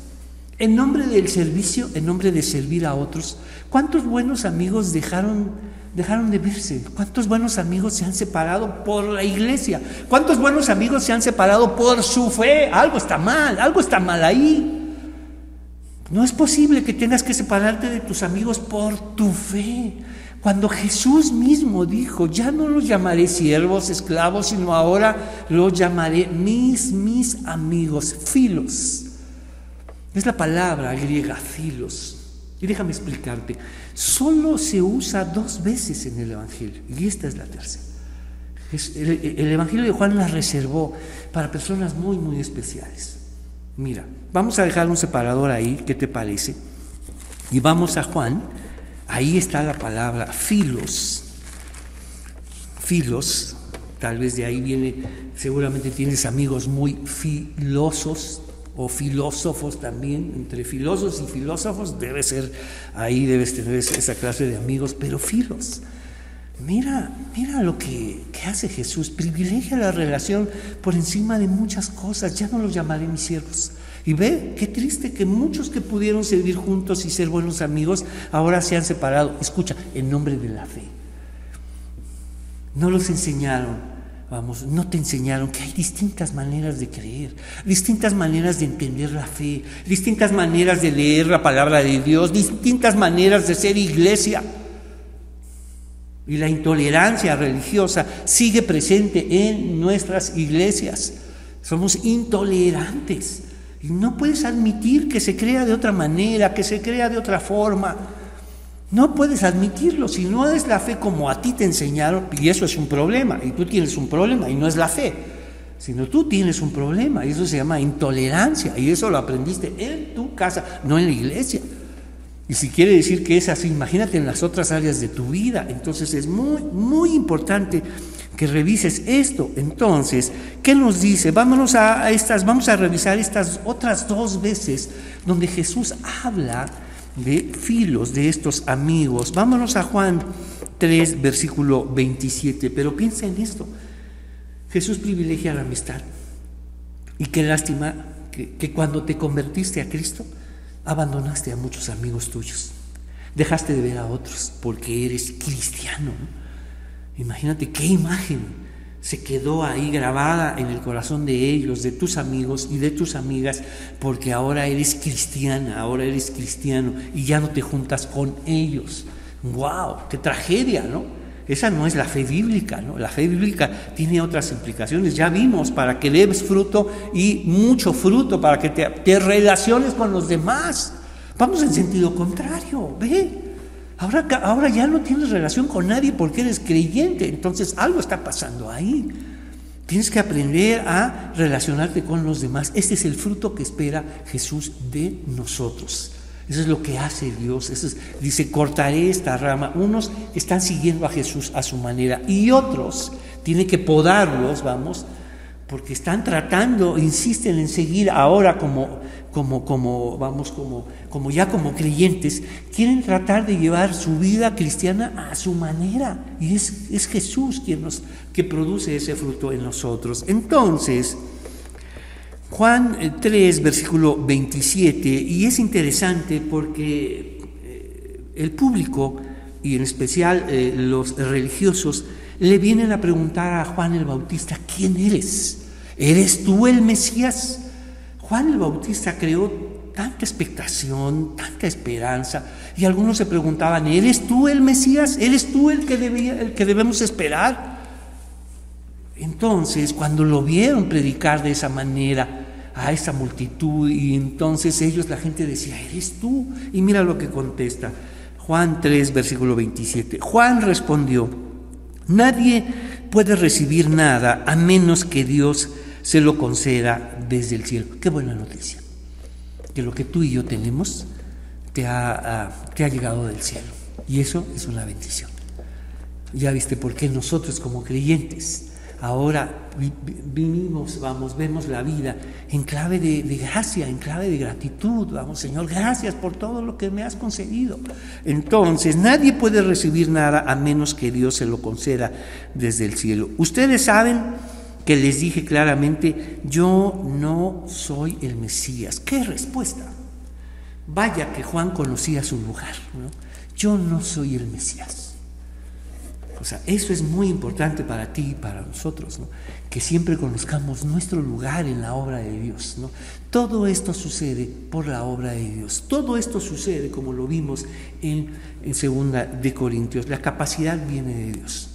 En nombre del servicio, en nombre de servir a otros, ¿cuántos buenos amigos dejaron dejaron de verse. ¿Cuántos buenos amigos se han separado por la iglesia? ¿Cuántos buenos amigos se han separado por su fe? Algo está mal, algo está mal ahí. No es posible que tengas que separarte de tus amigos por tu fe. Cuando Jesús mismo dijo, ya no los llamaré siervos, esclavos, sino ahora los llamaré mis, mis amigos, filos. Es la palabra griega, filos. Y déjame explicarte, solo se usa dos veces en el Evangelio, y esta es la tercera. El, Evangelio de Juan la reservó para personas muy, muy especiales. Mira, vamos a dejar un separador ahí, ¿qué te parece? Y vamos a Juan, ahí está la palabra filos. Filos, tal vez de ahí viene, seguramente tienes amigos muy filosos, o filósofos también, entre filósofos y filósofos debe ser, ahí debes tener esa clase de amigos, pero filos. Mira, mira lo que, hace Jesús, privilegia la relación por encima de muchas cosas, ya no los llamaré mis siervos. Y ve, qué triste que muchos que pudieron servir juntos y ser buenos amigos ahora se han separado. Escucha, en nombre de la fe. No los enseñaron Vamos, no te enseñaron que hay distintas maneras de creer, distintas maneras de entender la fe, distintas maneras de leer la palabra de Dios, distintas maneras de ser iglesia. Y la intolerancia religiosa sigue presente en nuestras iglesias. Somos intolerantes. Y no puedes admitir que se crea de otra manera, que se crea de otra forma. No puedes admitirlo, si no es la fe como a ti te enseñaron, y eso es un problema, y tú tienes un problema, y no es la fe, sino tú tienes un problema, y eso se llama intolerancia, y eso lo aprendiste en tu casa, no en la iglesia. Y si quiere decir que es así, imagínate en las otras áreas de tu vida. Entonces es muy, muy importante que revises esto. Entonces, ¿qué nos dice? Vámonos a estas, vamos a revisar estas otras dos veces donde Jesús habla de filos de estos amigos. Vámonos a Juan 3, versículo 27. Pero piensa en esto. Jesús privilegia la amistad. Y qué lástima que, que cuando te convertiste a Cristo, abandonaste a muchos amigos tuyos. Dejaste de ver a otros porque eres cristiano. Imagínate qué imagen se quedó ahí grabada en el corazón de ellos, de tus amigos y de tus amigas, porque ahora eres cristiana, ahora eres cristiano y ya no te juntas con ellos. ¡Wow! ¡Qué tragedia, ¿no? Esa no es la fe bíblica, ¿no? La fe bíblica tiene otras implicaciones. Ya vimos, para que debes fruto y mucho fruto, para que te, te relaciones con los demás. Vamos en sentido contrario, ve. Ahora, ya no tienes relación con nadie porque eres creyente, entonces algo está pasando ahí. Tienes que aprender a relacionarte con los demás. Este es el fruto que espera Jesús de nosotros. Eso es lo que hace Dios. Eso dice, cortaré esta rama. Unos están siguiendo a Jesús a su manera y otros tienen que podarlos, vamos, porque están tratando, insisten en seguir ahora como, como, como, vamos, como, como ya como creyentes, quieren tratar de llevar su vida cristiana a su manera. Y es, es Jesús quien nos, que produce ese fruto en nosotros. Entonces, Juan 3, eh, versículo 27, y es interesante porque eh, el público, y en especial eh, los religiosos, le vienen a preguntar a Juan el Bautista, ¿quién eres? ¿Eres tú el Mesías? Juan el Bautista creó tanta expectación, tanta esperanza, y algunos se preguntaban, ¿eres tú el Mesías? ¿Eres tú el que, el que debemos esperar? Entonces, cuando lo vieron predicar de esa manera a esa multitud, y entonces ellos, la gente decía, ¿eres tú? Y mira lo que contesta. Juan 3, versículo 27. Juan respondió, nadie puede recibir nada a menos que Dios se lo conceda desde el cielo. Qué buena noticia. Que lo que tú y yo tenemos te ha, ha llegado del cielo. Y eso es una bendición. Ya viste por qué nosotros como creyentes ahora vivimos, vamos, vemos la vida en clave de, de, gracia, en clave de gratitud. Vamos, Señor, gracias por todo lo que me has concedido. Entonces, nadie puede recibir nada a menos que Dios se lo conceda desde el cielo. Ustedes saben que les dije claramente, yo no soy el Mesías. ¿Qué respuesta? Vaya que Juan conocía su lugar. Yo no soy el Mesías. O sea, eso es muy importante para ti y para nosotros, que siempre conozcamos nuestro lugar en la obra de Dios. ¿no? Todo esto sucede por la obra de Dios. Todo esto sucede, como lo vimos en, en Segunda de Corintios. La capacidad viene de Dios.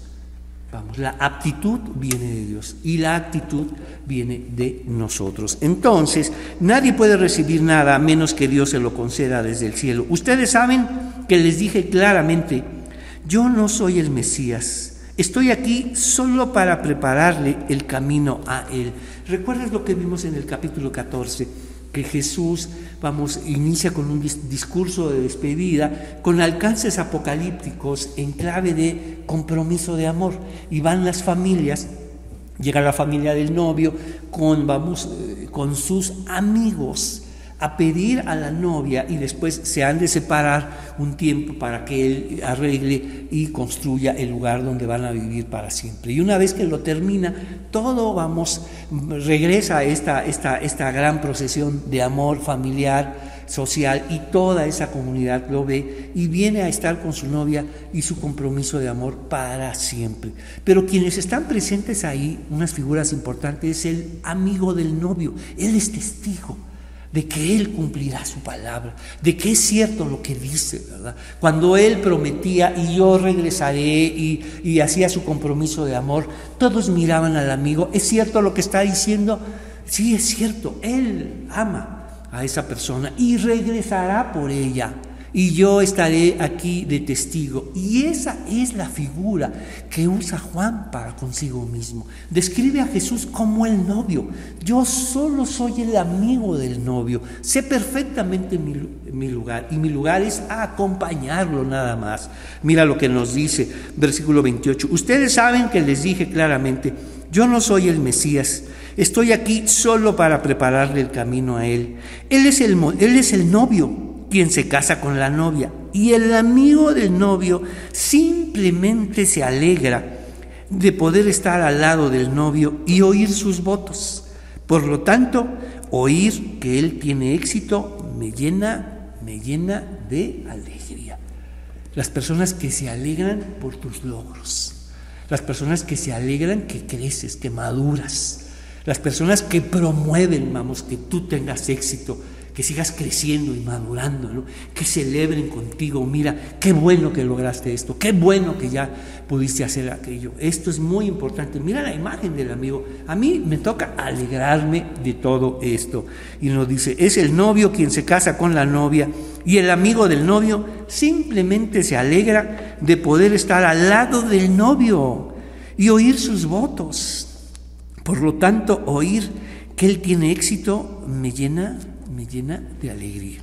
Vamos, la aptitud viene de Dios y la actitud viene de nosotros. Entonces, nadie puede recibir nada a menos que Dios se lo conceda desde el cielo. Ustedes saben que les dije claramente, yo no soy el Mesías, estoy aquí solo para prepararle el camino a Él. ¿Recuerdas lo que vimos en el capítulo 14? que Jesús, vamos, inicia con un discurso de despedida, con alcances apocalípticos en clave de compromiso de amor. Y van las familias, llega la familia del novio con, vamos, eh, con sus amigos a pedir a la novia y después se han de separar un tiempo para que él arregle y construya el lugar donde van a vivir para siempre. Y una vez que lo termina, todo vamos, regresa esta, esta, esta gran procesión de amor familiar, social y toda esa comunidad lo ve y viene a estar con su novia y su compromiso de amor para siempre. Pero quienes están presentes ahí, unas figuras importantes, es el amigo del novio, él es testigo de que Él cumplirá su palabra, de que es cierto lo que dice, ¿verdad? Cuando Él prometía y yo regresaré y, hacía su compromiso de amor, todos miraban al amigo, ¿es cierto lo que está diciendo? Sí, es cierto, Él ama. a esa persona y regresará por ella y yo estaré aquí de testigo. Y esa es la figura que usa Juan para consigo mismo. Describe a Jesús como el novio. Yo solo soy el amigo del novio. Sé perfectamente mi, lugar y mi lugar es acompañarlo nada más. Mira lo que nos dice versículo 28. Ustedes saben que les dije claramente, yo no soy el Mesías. Estoy aquí solo para prepararle el camino a Él. Él es el, él es el novio quien se casa con la novia. Y el amigo del novio simplemente se alegra de poder estar al lado del novio y oír sus votos. Por lo tanto, oír que él tiene éxito me llena, me llena de alegría. Las personas que se alegran por tus logros. Las personas que se alegran que creces, que maduras. Las personas que promueven, vamos, que tú tengas éxito que sigas creciendo y madurando, que celebren contigo, mira, qué bueno que lograste esto, qué bueno que ya pudiste hacer aquello. Esto es muy importante. Mira la imagen del amigo. A mí me toca alegrarme de todo esto. Y nos dice, es el novio quien se casa con la novia y el amigo del novio simplemente se alegra de poder estar al lado del novio y oír sus votos. Por lo tanto, oír que él tiene éxito me llena me llena de alegría.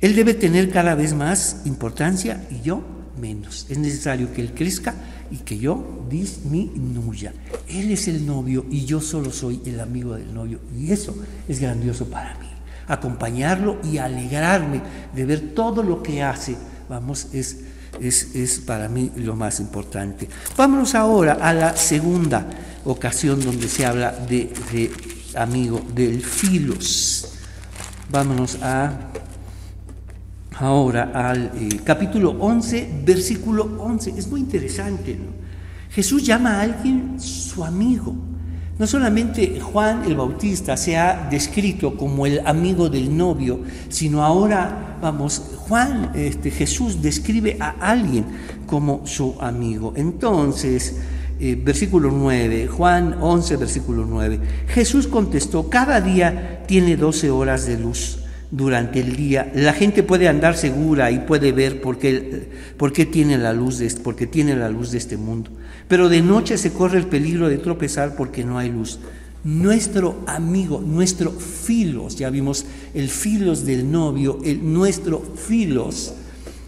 Él debe tener cada vez más importancia y yo menos. Es necesario que Él crezca y que yo disminuya. Él es el novio y yo solo soy el amigo del novio. Y eso es grandioso para mí. Acompañarlo y alegrarme de ver todo lo que hace, vamos, es, es, es para mí lo más importante. Vámonos ahora a la segunda ocasión donde se habla de, amigo, del filos. Vámonos a ahora al eh, capítulo 11, versículo 11. Es muy interesante. Jesús llama a alguien su amigo. No solamente Juan el Bautista se ha descrito como el amigo del novio, sino ahora, vamos, Juan, este, Jesús describe a alguien como su amigo. Entonces, eh, versículo 9, Juan 11, versículo 9. Jesús contestó, cada día tiene 12 horas de luz durante el día. La gente puede andar segura y puede ver por qué, tiene la luz de, porque tiene la luz de este mundo. Pero de noche se corre el peligro de tropezar porque no hay luz. Nuestro amigo, nuestro filos, ya vimos el filos del novio, el nuestro filos,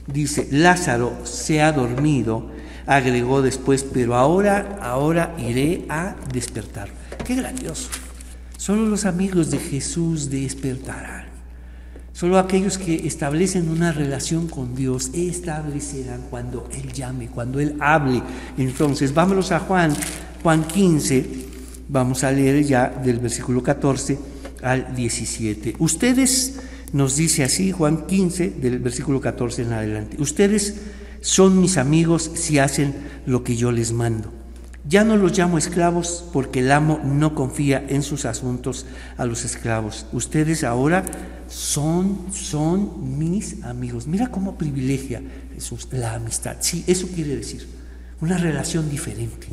dice, Lázaro se ha dormido agregó después, pero ahora, ahora iré a despertar. Qué grandioso. Solo los amigos de Jesús despertarán. Solo aquellos que establecen una relación con Dios establecerán cuando Él llame, cuando Él hable. Entonces, vámonos a Juan, Juan 15, vamos a leer ya del versículo 14 al 17. Ustedes, nos dice así, Juan 15, del versículo 14 en adelante, ustedes son mis amigos si hacen lo que yo les mando. Ya no los llamo esclavos porque el amo no confía en sus asuntos a los esclavos. Ustedes ahora son, son mis amigos. Mira cómo privilegia Jesús la amistad. Sí, eso quiere decir una relación diferente.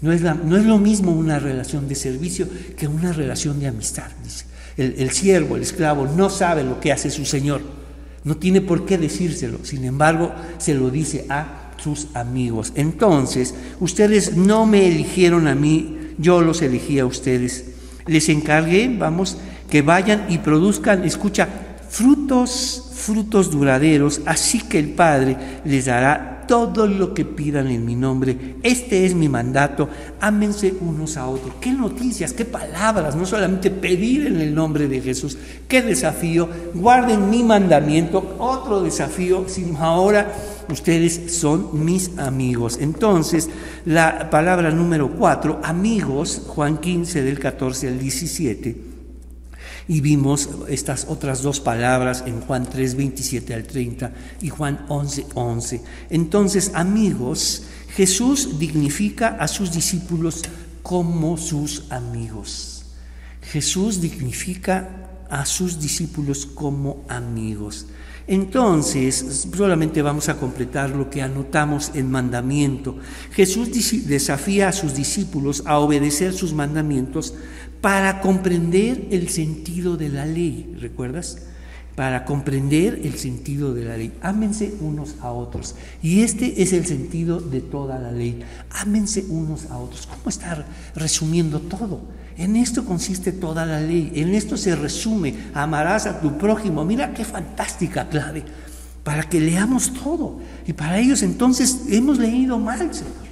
No es, no es lo mismo una relación de servicio que una relación de amistad. Dice. El, el siervo, el esclavo, no sabe lo que hace su Señor no tiene por qué decírselo, sin embargo, se lo dice a sus amigos. Entonces, ustedes no me eligieron a mí, yo los elegí a ustedes. Les encargué, vamos, que vayan y produzcan, escucha, frutos, frutos duraderos, así que el Padre les dará todo lo que pidan en mi nombre. Este es mi mandato. Ámense unos a otros. Qué noticias, qué palabras. No solamente pedir en el nombre de Jesús. Qué desafío. Guarden mi mandamiento. Otro desafío. Sino ahora ustedes son mis amigos. Entonces, la palabra número cuatro, amigos, Juan 15 del 14 al 17 y vimos estas otras dos palabras en Juan 3, 27 al 30 y Juan 11, 11. Entonces, amigos, Jesús dignifica a sus discípulos como sus amigos. Jesús dignifica a sus discípulos como amigos. Entonces, solamente vamos a completar lo que anotamos en mandamiento. Jesús desafía a sus discípulos a obedecer sus mandamientos para comprender el sentido de la ley, ¿recuerdas? Para comprender el sentido de la ley. Ámense unos a otros. Y este es el sentido de toda la ley. Ámense unos a otros. ¿Cómo está resumiendo todo? En esto consiste toda la ley. En esto se resume. Amarás a tu prójimo. Mira qué fantástica clave. Para que leamos todo. Y para ellos entonces hemos leído mal, Señor.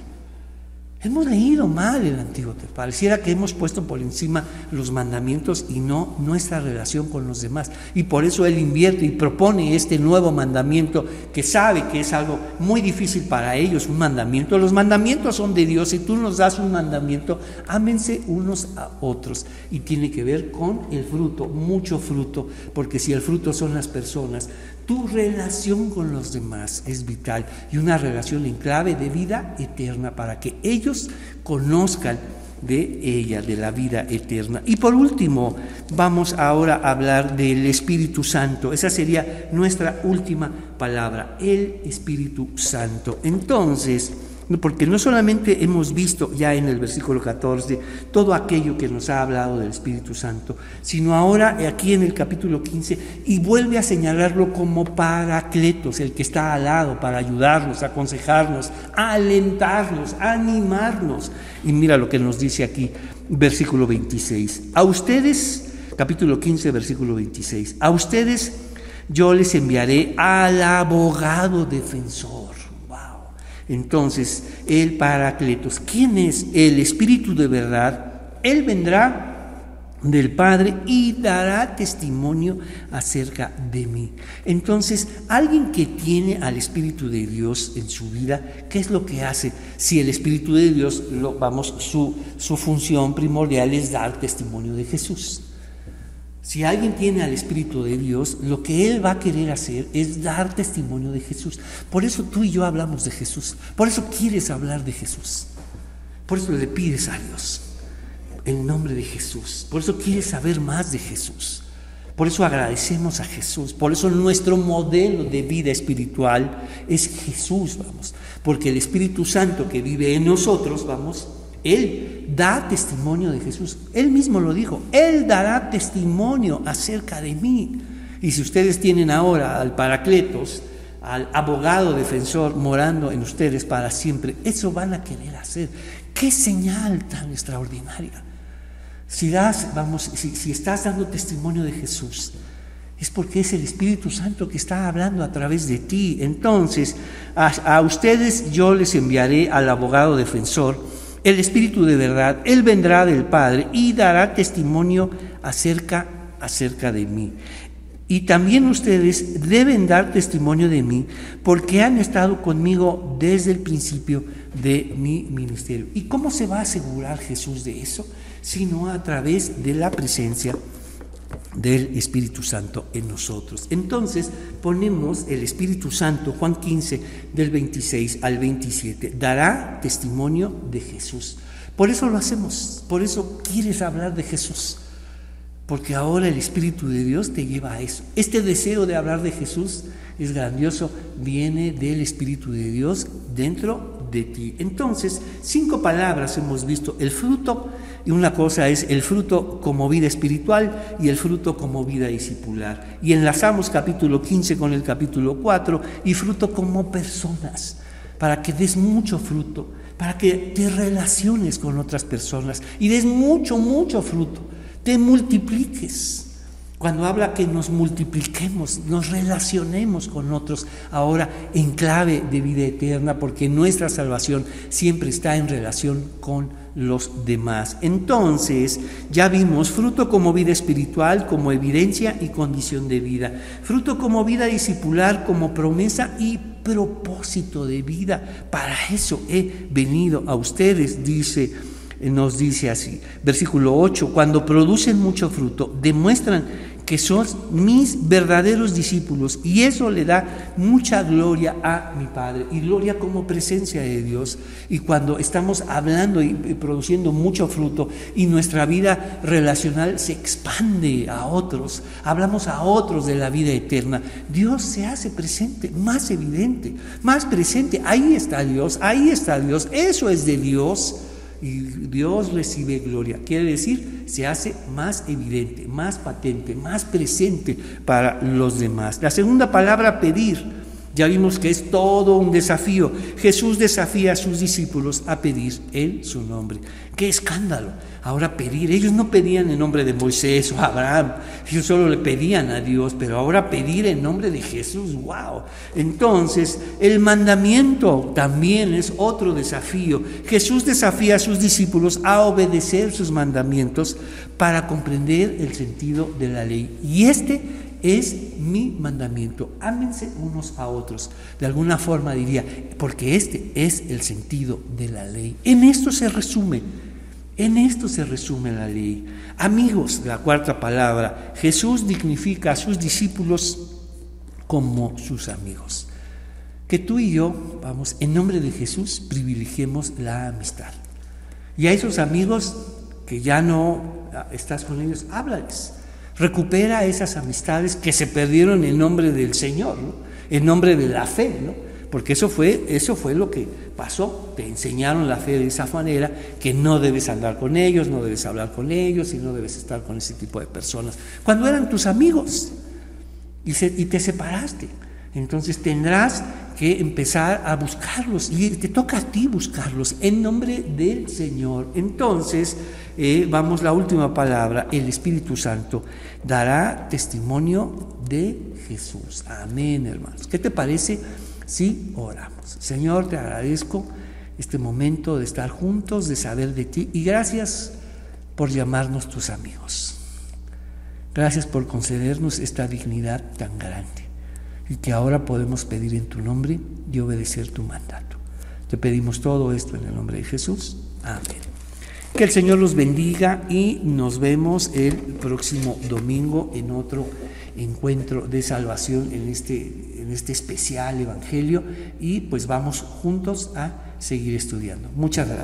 Hemos leído mal el Antiguo Testamento. Pareciera que hemos puesto por encima los mandamientos y no nuestra relación con los demás. Y por eso Él invierte y propone este nuevo mandamiento que sabe que es algo muy difícil para ellos, un mandamiento. Los mandamientos son de Dios y tú nos das un mandamiento, ámense unos a otros. Y tiene que ver con el fruto, mucho fruto, porque si el fruto son las personas, tu relación con los demás es vital y una relación en clave de vida eterna para que ellos conozcan de ella, de la vida eterna. Y por último, vamos ahora a hablar del Espíritu Santo. Esa sería nuestra última palabra, el Espíritu Santo. Entonces, porque no solamente hemos visto ya en el versículo 14 todo aquello que nos ha hablado del Espíritu Santo, sino ahora aquí en el capítulo 15 y vuelve a señalarlo como paracletos, el que está al lado para ayudarnos, aconsejarnos, alentarnos, animarnos. Y mira lo que nos dice aquí, versículo 26. A ustedes, capítulo 15, versículo 26, a ustedes yo les enviaré al abogado defensor entonces, el Paracletos, ¿quién es el Espíritu de verdad? Él vendrá del Padre y dará testimonio acerca de mí. Entonces, alguien que tiene al Espíritu de Dios en su vida, ¿qué es lo que hace? Si el Espíritu de Dios, lo, vamos, su, su función primordial es dar testimonio de Jesús. Si alguien tiene al Espíritu de Dios, lo que Él va a querer hacer es dar testimonio de Jesús. Por eso tú y yo hablamos de Jesús. Por eso quieres hablar de Jesús. Por eso le pides a Dios el nombre de Jesús. Por eso quieres saber más de Jesús. Por eso agradecemos a Jesús. Por eso nuestro modelo de vida espiritual es Jesús, vamos. Porque el Espíritu Santo que vive en nosotros, vamos, él da testimonio de Jesús. Él mismo lo dijo. Él dará testimonio acerca de mí. Y si ustedes tienen ahora al Paracletos, al abogado defensor morando en ustedes para siempre, eso van a querer hacer. Qué señal tan extraordinaria. Si das, vamos, si, estás dando testimonio de Jesús, es porque es el Espíritu Santo que está hablando a través de ti. Entonces, a ustedes yo les enviaré al abogado defensor el Espíritu de verdad, Él vendrá del Padre y dará testimonio acerca, acerca de mí. Y también ustedes deben dar testimonio de mí porque han estado conmigo desde el principio de mi ministerio. ¿Y cómo se va a asegurar Jesús de eso? Sino a través de la presencia del Espíritu Santo en nosotros. Entonces ponemos el Espíritu Santo, Juan 15, del 26 al 27, dará testimonio de Jesús. Por eso lo hacemos, por eso quieres hablar de Jesús, porque ahora el Espíritu de Dios te lleva a eso. Este deseo de hablar de Jesús es grandioso, viene del Espíritu de Dios dentro de ti. Entonces, cinco palabras hemos visto, el fruto y una cosa es el fruto como vida espiritual y el fruto como vida discipular. Y enlazamos capítulo 15 con el capítulo 4 y fruto como personas, para que des mucho fruto, para que te relaciones con otras personas y des mucho, mucho fruto, te multipliques. Cuando habla que nos multipliquemos, nos relacionemos con otros, ahora en clave de vida eterna, porque nuestra salvación siempre está en relación con los demás. Entonces, ya vimos fruto como vida espiritual, como evidencia y condición de vida. Fruto como vida discipular, como promesa y propósito de vida. Para eso he venido a ustedes, dice nos dice así, versículo 8, cuando producen mucho fruto, demuestran que son mis verdaderos discípulos y eso le da mucha gloria a mi Padre y gloria como presencia de Dios. Y cuando estamos hablando y produciendo mucho fruto y nuestra vida relacional se expande a otros, hablamos a otros de la vida eterna, Dios se hace presente, más evidente, más presente. Ahí está Dios, ahí está Dios, eso es de Dios y Dios recibe gloria. Quiere decir se hace más evidente, más patente, más presente para los demás. La segunda palabra, pedir. Ya vimos que es todo un desafío. Jesús desafía a sus discípulos a pedir en su nombre. ¡Qué escándalo! Ahora pedir, ellos no pedían en nombre de Moisés o Abraham, ellos solo le pedían a Dios, pero ahora pedir en nombre de Jesús, wow. Entonces, el mandamiento también es otro desafío. Jesús desafía a sus discípulos a obedecer sus mandamientos para comprender el sentido de la ley. Y este es mi mandamiento. Ámense unos a otros. De alguna forma diría, porque este es el sentido de la ley. En esto se resume, en esto se resume la ley. Amigos, la cuarta palabra, Jesús dignifica a sus discípulos como sus amigos. Que tú y yo, vamos, en nombre de Jesús, privilegiemos la amistad. Y a esos amigos que ya no estás con ellos, háblales recupera esas amistades que se perdieron en nombre del Señor, en nombre de la fe, ¿no? porque eso fue, eso fue lo que pasó, te enseñaron la fe de esa manera, que no debes andar con ellos, no debes hablar con ellos y no debes estar con ese tipo de personas, cuando eran tus amigos y, y te separaste. Entonces tendrás que empezar a buscarlos y te toca a ti buscarlos en nombre del Señor. Entonces, eh, vamos, la última palabra, el Espíritu Santo dará testimonio de Jesús. Amén, hermanos. ¿Qué te parece si oramos? Señor, te agradezco este momento de estar juntos, de saber de ti y gracias por llamarnos tus amigos. Gracias por concedernos esta dignidad tan grande y que ahora podemos pedir en tu nombre y obedecer tu mandato. Te pedimos todo esto en el nombre de Jesús. Amén. Que el Señor los bendiga y nos vemos el próximo domingo en otro encuentro de salvación en este, en este especial Evangelio y pues vamos juntos a seguir estudiando. Muchas gracias.